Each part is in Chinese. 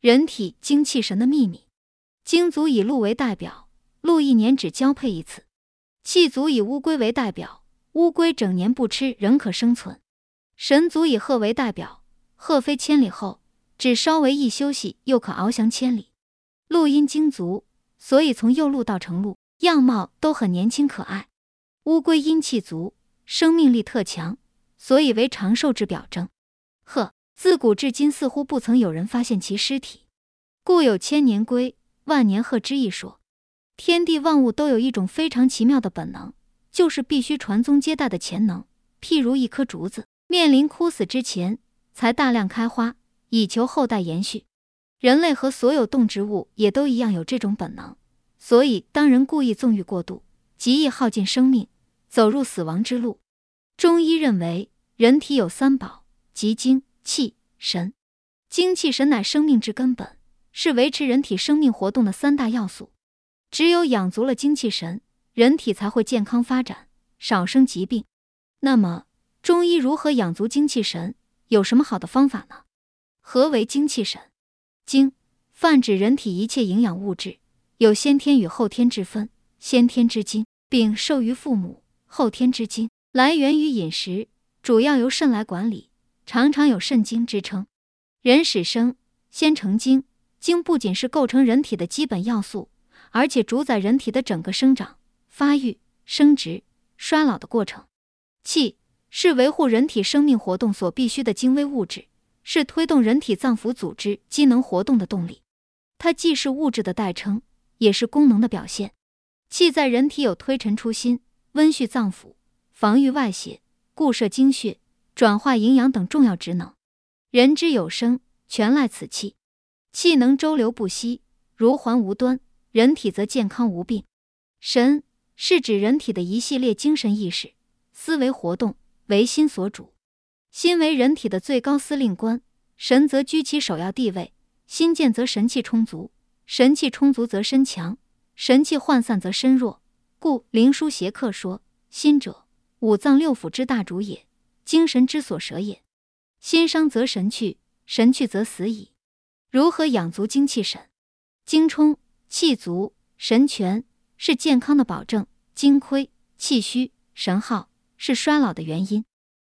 人体精气神的秘密。精足以鹿为代表，鹿一年只交配一次；气足以乌龟为代表，乌龟整年不吃仍可生存；神足以鹤为代表，鹤飞千里后只稍微一休息，又可翱翔千里。鹿因精足，所以从幼鹿到成鹿，样貌都很年轻可爱。乌龟因气足，生命力特强，所以为长寿之表征。鹤自古至今似乎不曾有人发现其尸体，故有千年龟、万年鹤之一说。天地万物都有一种非常奇妙的本能，就是必须传宗接代的潜能。譬如一棵竹子，面临枯死之前，才大量开花，以求后代延续。人类和所有动植物也都一样有这种本能，所以当人故意纵欲过度，极易耗尽生命，走入死亡之路。中医认为，人体有三宝，即精、气、神。精气神乃生命之根本，是维持人体生命活动的三大要素。只有养足了精气神，人体才会健康发展，少生疾病。那么，中医如何养足精气神？有什么好的方法呢？何为精气神？精泛指人体一切营养物质，有先天与后天之分。先天之精，并受于父母；后天之精，来源于饮食，主要由肾来管理，常常有肾精之称。人始生先成精，精不仅是构成人体的基本要素，而且主宰人体的整个生长、发育、生殖、衰老的过程。气是维护人体生命活动所必需的精微物质。是推动人体脏腑组织机能活动的动力，它既是物质的代称，也是功能的表现。气在人体有推陈出新、温煦脏腑、防御外邪、固摄精血、转化营养等重要职能。人之有生，全赖此气。气能周流不息，如环无端，人体则健康无病。神是指人体的一系列精神意识、思维活动，为心所主。心为人体的最高司令官，神则居其首要地位。心健则神气充足，神气充足则身强，神气涣散则身弱。故灵枢邪客说：“心者，五脏六腑之大主也，精神之所舍也。心伤则神去，神去则死矣。”如何养足精气神？精充气足，神全是健康的保证；精亏气虚，神耗是衰老的原因。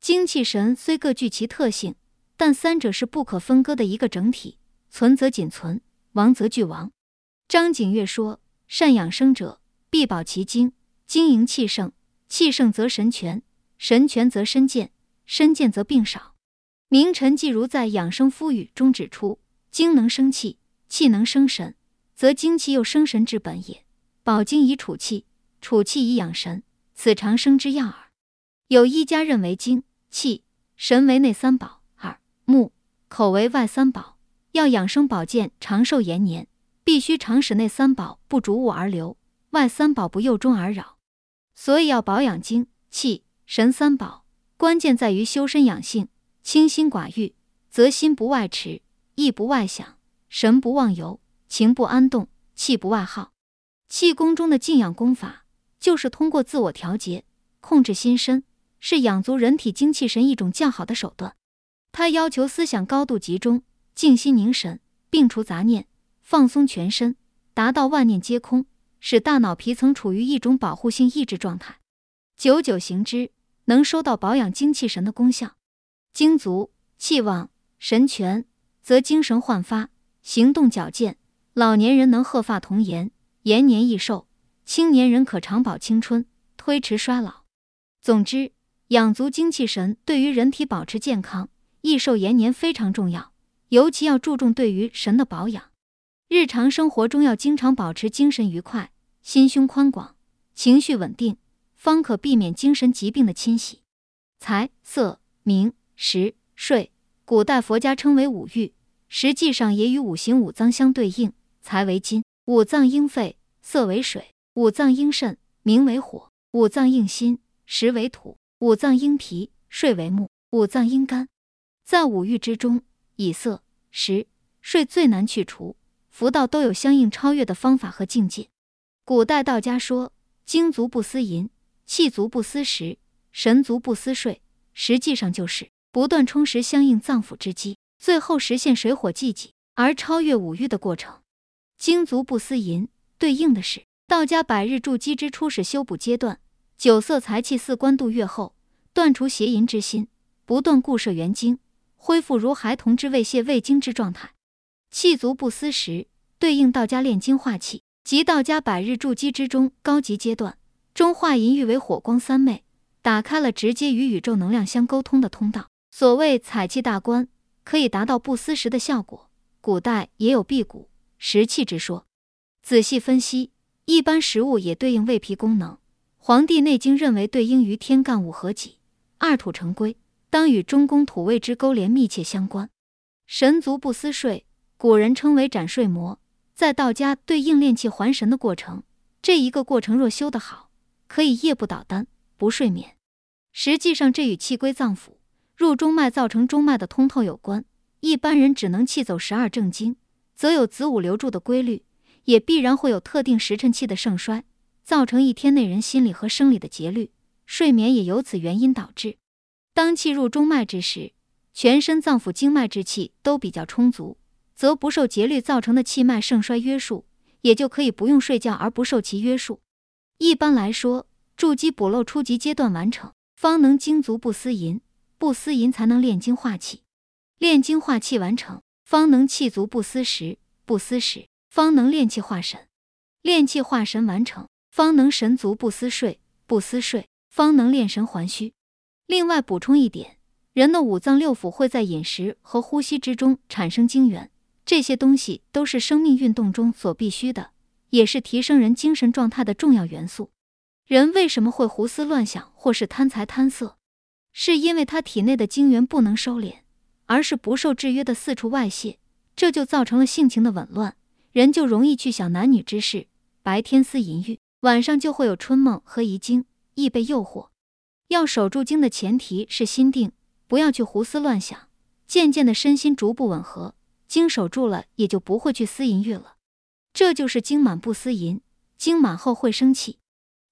精气神虽各具其特性，但三者是不可分割的一个整体，存则仅存，亡则俱亡。张景岳说：“善养生者，必保其精。精营气盛，气盛则神全，神全则身健，身健则病少。”明臣季如在《养生夫语》中指出：“精能生气，气能生神，则精气又生神之本也。保精以储气，储气以养神，此长生之要耳。”有医家认为精。气神为内三宝，耳目口为外三宝。要养生保健、长寿延年，必须常使内三宝不逐物而流，外三宝不由中而扰。所以要保养精气神三宝，关键在于修身养性，清心寡欲，则心不外驰，意不外想，神不忘游，情不安动，气不外耗。气功中的静养功法，就是通过自我调节，控制心身。是养足人体精气神一种较好的手段。它要求思想高度集中，静心凝神，摒除杂念，放松全身，达到万念皆空，使大脑皮层处于一种保护性抑制状态。久久行之，能收到保养精气神的功效。精足气旺神全，则精神焕发，行动矫健。老年人能鹤发童颜，延年益寿；青年人可长保青春，推迟衰老。总之。养足精气神对于人体保持健康、益寿延年非常重要，尤其要注重对于神的保养。日常生活中要经常保持精神愉快、心胸宽广、情绪稳定，方可避免精神疾病的侵袭。财、色、名、食、睡，古代佛家称为五欲，实际上也与五行五脏相对应。财为金，五脏应肺；色为水，五脏应肾；名为火，五脏应心；食为土。五脏应脾，睡为木；五脏应肝，在五欲之中，以色、食、睡最难去除。福道都有相应超越的方法和境界。古代道家说：“精足不思淫，气足不思食，神足不思睡。”实际上就是不断充实相应脏腑之机，最后实现水火既济。而超越五欲的过程。精足不思淫，对应的是道家百日筑基之初始修补阶段，九色财气四关度越后，断除邪淫之心，不断固摄元精，恢复如孩童之未泄未精之状态。气足不思食，对应道家炼精化气，即道家百日筑基之中高级阶段，中化银欲为火光三昧，打开了直接与宇宙能量相沟通的通道。所谓采气大关，可以达到不思食的效果。古代也有辟谷食气之说。仔细分析，一般食物也对应胃脾功能。《黄帝内经》认为，对应于天干五合己，二土成归，当与中宫土位之勾连密切相关。神足不思睡。古人称为斩睡魔，在道家对应炼气还神的过程，这一个过程若修得好，可以夜不倒丹，不睡眠。实际上，这与气归脏腑、入中脉造成中脉的通透有关。一般人只能气走十二正经，则有子午流注的规律，也必然会有特定时辰气的盛衰，造成一天内人心理和生理的节律，睡眠也由此原因导致。当气入中脉之时，全身脏腑经脉之气都比较充足。则不受节律造成的气脉盛衰约束，也就可以不用睡觉而不受其约束。一般来说，筑基补漏初级阶段完成，方能精足不思淫，不思淫才能炼精化气，炼精化气完成，方能气足不思食，不思食方能炼气化神，炼气化神完成，方能神足不思睡，不思睡方能炼神还虚。另外补充一点，人的五脏六腑会在饮食和呼吸之中产生精元。这些东西都是生命运动中所必须的，也是提升人精神状态的重要元素。人为什么会胡思乱想或是贪财贪色？是因为他体内的精元不能收敛，而是不受制约的四处外泄，这就造成了性情的紊乱，人就容易去想男女之事，白天思淫欲，晚上就会有春梦和遗精，易被诱惑。要守住精的前提是心定，不要去胡思乱想，渐渐的身心逐步吻合。经守住了，也就不会去思淫欲了。这就是精满不思淫，精满后会生气，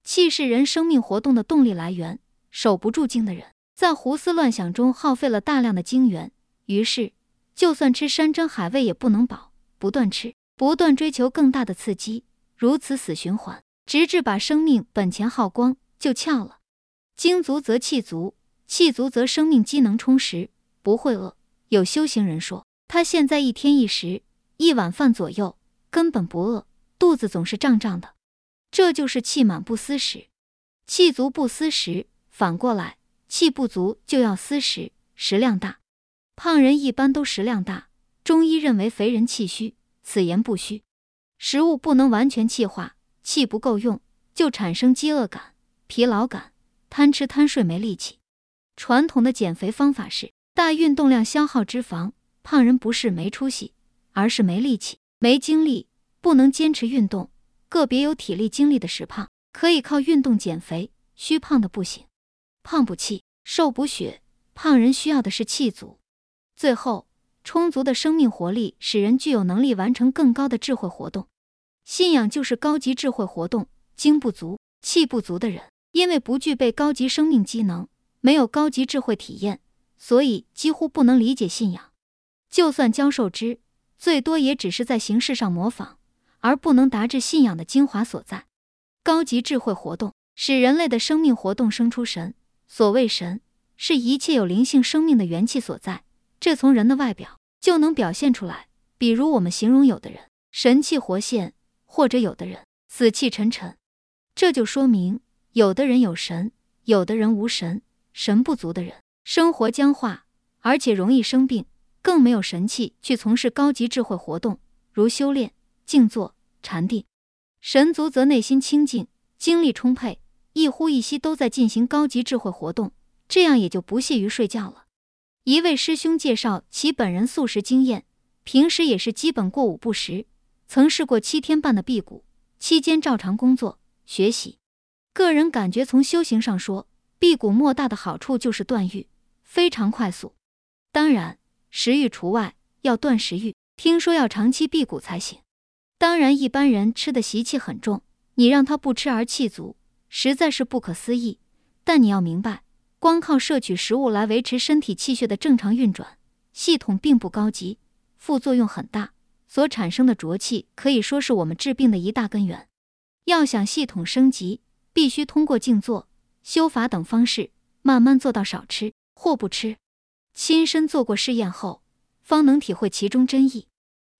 气是人生命活动的动力来源。守不住精的人，在胡思乱想中耗费了大量的精元，于是就算吃山珍海味也不能饱，不断吃，不断追求更大的刺激，如此死循环，直至把生命本钱耗光，就翘了。精足则气足，气足则生命机能充实，不会饿。有修行人说。他现在一天一食一碗饭左右，根本不饿，肚子总是胀胀的。这就是气满不思食，气足不思食。反过来，气不足就要思食，食量大。胖人一般都食量大，中医认为肥人气虚，此言不虚。食物不能完全气化，气不够用，就产生饥饿感、疲劳感，贪吃贪睡没力气。传统的减肥方法是大运动量消耗脂肪。胖人不是没出息，而是没力气、没精力，不能坚持运动。个别有体力、精力的实胖，可以靠运动减肥；虚胖的不行。胖补气，瘦补血。胖人需要的是气足。最后，充足的生命活力使人具有能力完成更高的智慧活动。信仰就是高级智慧活动。精不足、气不足的人，因为不具备高级生命机能，没有高级智慧体验，所以几乎不能理解信仰。就算教授之，最多也只是在形式上模仿，而不能达至信仰的精华所在。高级智慧活动使人类的生命活动生出神。所谓神，是一切有灵性生命的元气所在。这从人的外表就能表现出来。比如我们形容有的人神气活现，或者有的人死气沉沉，这就说明有的人有神，有的人无神。神不足的人，生活僵化，而且容易生病。更没有神器去从事高级智慧活动，如修炼、静坐、禅定。神族则内心清净，精力充沛，一呼一吸都在进行高级智慧活动，这样也就不屑于睡觉了。一位师兄介绍其本人素食经验，平时也是基本过午不食，曾试过七天半的辟谷，期间照常工作学习。个人感觉，从修行上说，辟谷莫大的好处就是断欲，非常快速。当然。食欲除外，要断食欲，听说要长期辟谷才行。当然，一般人吃的习气很重，你让他不吃而气足，实在是不可思议。但你要明白，光靠摄取食物来维持身体气血的正常运转，系统并不高级，副作用很大。所产生的浊气，可以说是我们治病的一大根源。要想系统升级，必须通过静坐、修法等方式，慢慢做到少吃或不吃。亲身做过试验后，方能体会其中真意。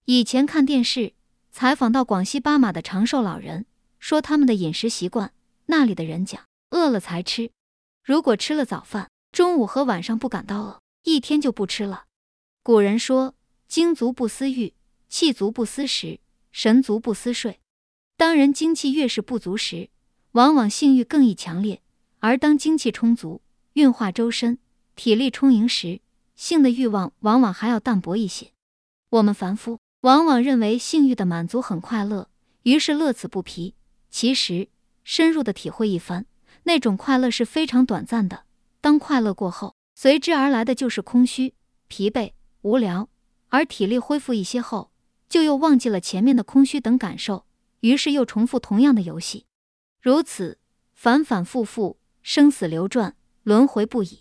以前看电视采访到广西巴马的长寿老人，说他们的饮食习惯，那里的人讲饿了才吃，如果吃了早饭，中午和晚上不感到饿，一天就不吃了。古人说：精足不思欲。气足不思食，神足不思睡。当人精气越是不足时，往往性欲更易强烈；而当精气充足、运化周身、体力充盈时，性的欲望往往还要淡薄一些。我们凡夫往往认为性欲的满足很快乐，于是乐此不疲。其实，深入的体会一番，那种快乐是非常短暂的。当快乐过后，随之而来的就是空虚、疲惫、无聊，而体力恢复一些后。就又忘记了前面的空虚等感受，于是又重复同样的游戏，如此反反复复，生死流转，轮回不已。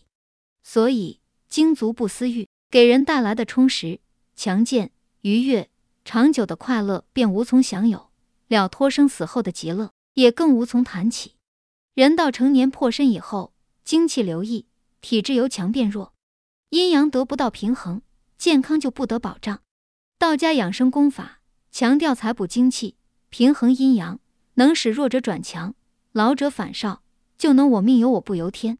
所以精足不思欲，给人带来的充实、强健、愉悦、长久的快乐便无从享有，了脱生死后的极乐也更无从谈起。人到成年破身以后，精气流溢，体质由强变弱，阴阳得不到平衡，健康就不得保障。道家养生功法强调采补精气，平衡阴阳，能使弱者转强，老者反少，就能我命由我不由天。